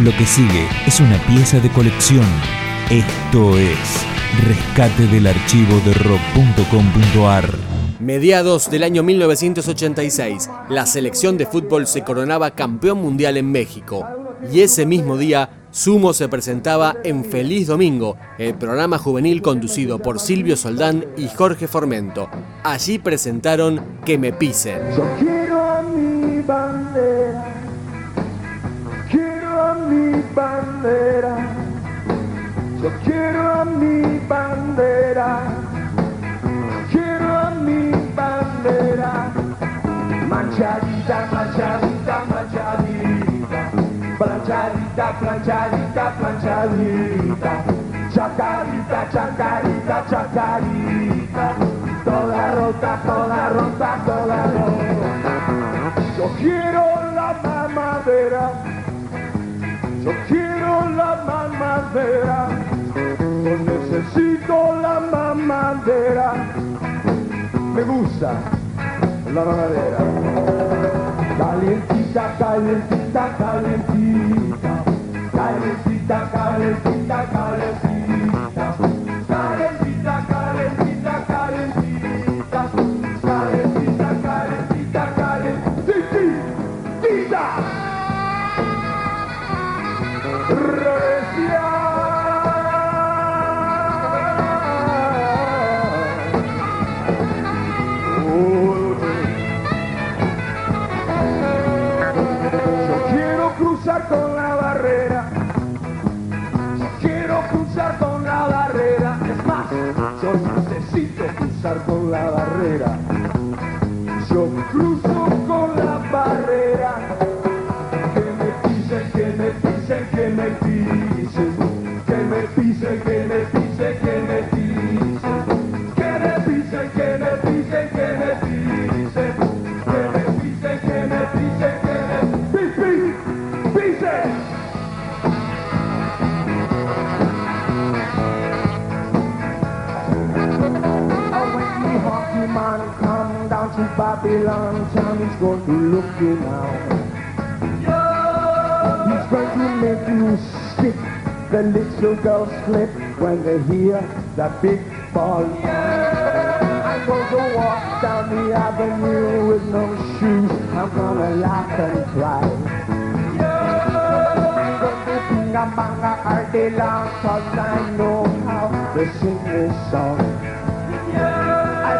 Lo que sigue es una pieza de colección. Esto es Rescate del archivo de rock.com.ar. Mediados del año 1986, la selección de fútbol se coronaba campeón mundial en México. Y ese mismo día, Sumo se presentaba en Feliz Domingo, el programa juvenil conducido por Silvio Soldán y Jorge Formento. Allí presentaron Que me pisen. Mi bandera, yo quiero a mi bandera, quiero a mi bandera, manchadita, manchadita, manchadita, planchadita, planchadita, planchadita, chacarita, chacarita, chacarita, toda rota, toda rota, toda rota. Yo quiero la mamadera yo quiero la mamadera, yo necesito la mamadera. Me gusta la mamadera. Calientita, calientita, calientita. Calientita, calientita, calientita. Con la barrera. Quiero cruzar con la barrera. Es más, yo necesito cruzar con la barrera. Yo cruzo con la barrera. Que me pisen, que me pisen, que me pisen. Que me pisen, que me pisen, Babylon town, he's going to look you now. He's going to make you sick. The little girls slip when they hear that big ball. I'm going to walk down the avenue with no shoes. I'm gonna laugh and cry. Banga all day long Cause I know how to sing this song yeah.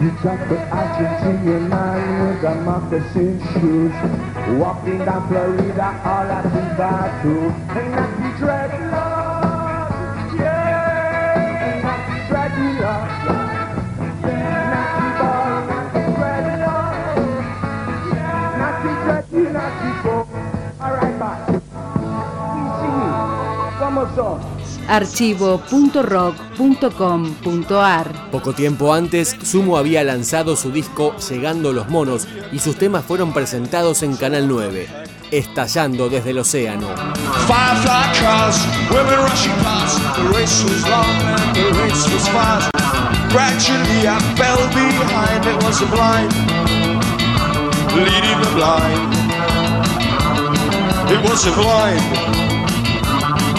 You talk the Argentinian man with the moccasins shoes Walking down Florida all at the battle And I be dreadlock, yeah. And I be dreadlock, yeah. Alright, back. Sing it. One more song. archivo.rock.com.ar. Poco tiempo antes, Sumo había lanzado su disco Llegando los Monos y sus temas fueron presentados en Canal 9, Estallando desde el Océano. Firefly cars, women rushing past, the race was long and the race was fast. Gradually I fell behind, it was a blind,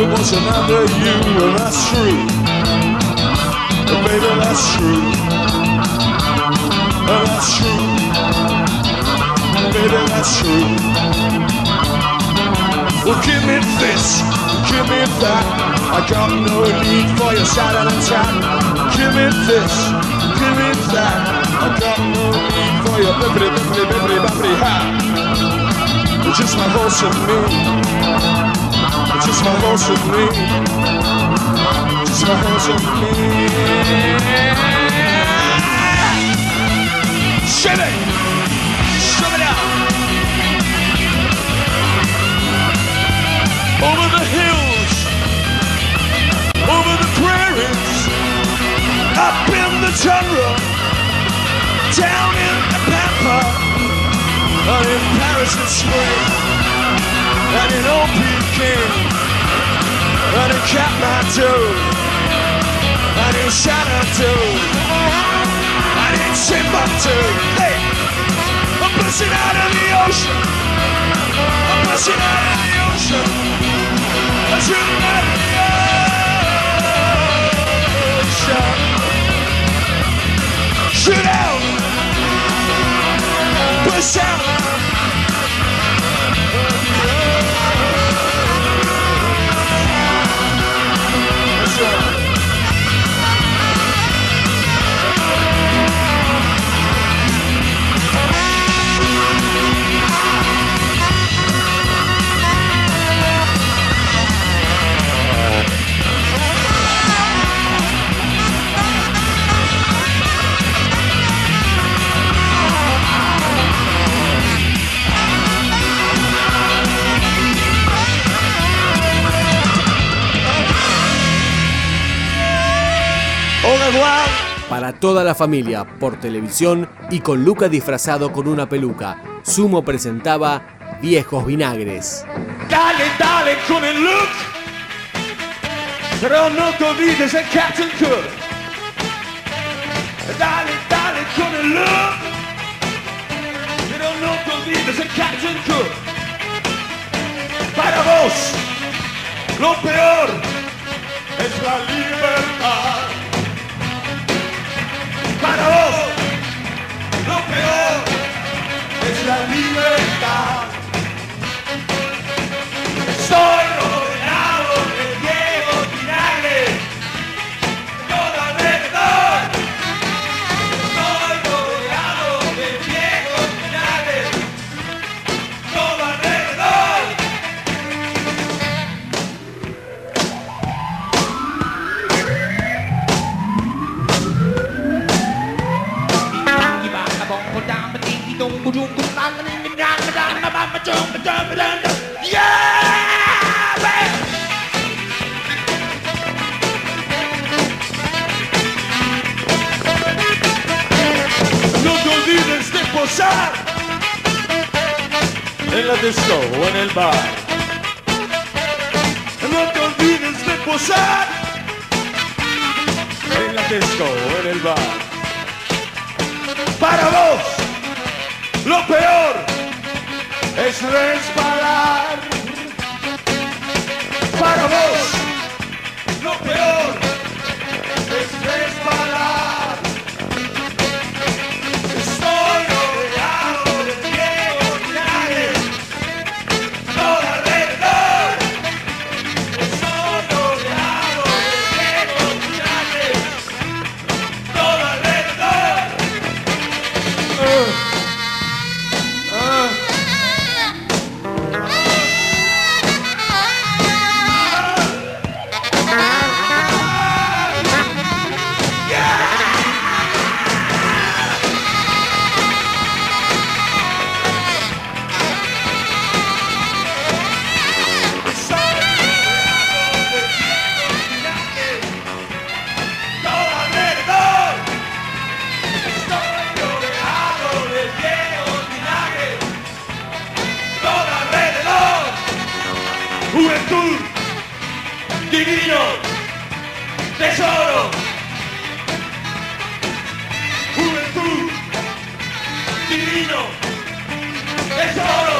it was another you, and that's true. Oh, baby, that's true. Oh, that's true. Baby, that's true. Well, give me this, give me that. I got no need for your Saturn attack. Give me this, give me that. I got no need for your bibbity bibbity bibbity bibbity hat. It's just my and me. Just my and me. Just my me. Shit it! Shove it out! over the hills, over the prairies, up in the tundra, down in the pampa, and in Paris in spring, and in old Peking, and in Kathmandu, and in Xanadu, and in Timbuktu. Hey, I'm pushing out of the ocean. I'm pushing out of the ocean. I'm shooting out of the ocean. Para toda la familia, por televisión y con Luca disfrazado con una peluca, Sumo presentaba Viejos Vinagres. Dale, dale con el look. Pero no te olvides el Captain Cook. Dale, dale con el look. Pero no te olvides el Captain Cook. Para vos, lo peor es la libertad. La libertad. En la disco o en el bar. No te olvides de posar en la disco o en el bar. Para vos, lo peor es resbalar. Para vos, Juventud, divino, tesoro. Juventud, divino, tesoro.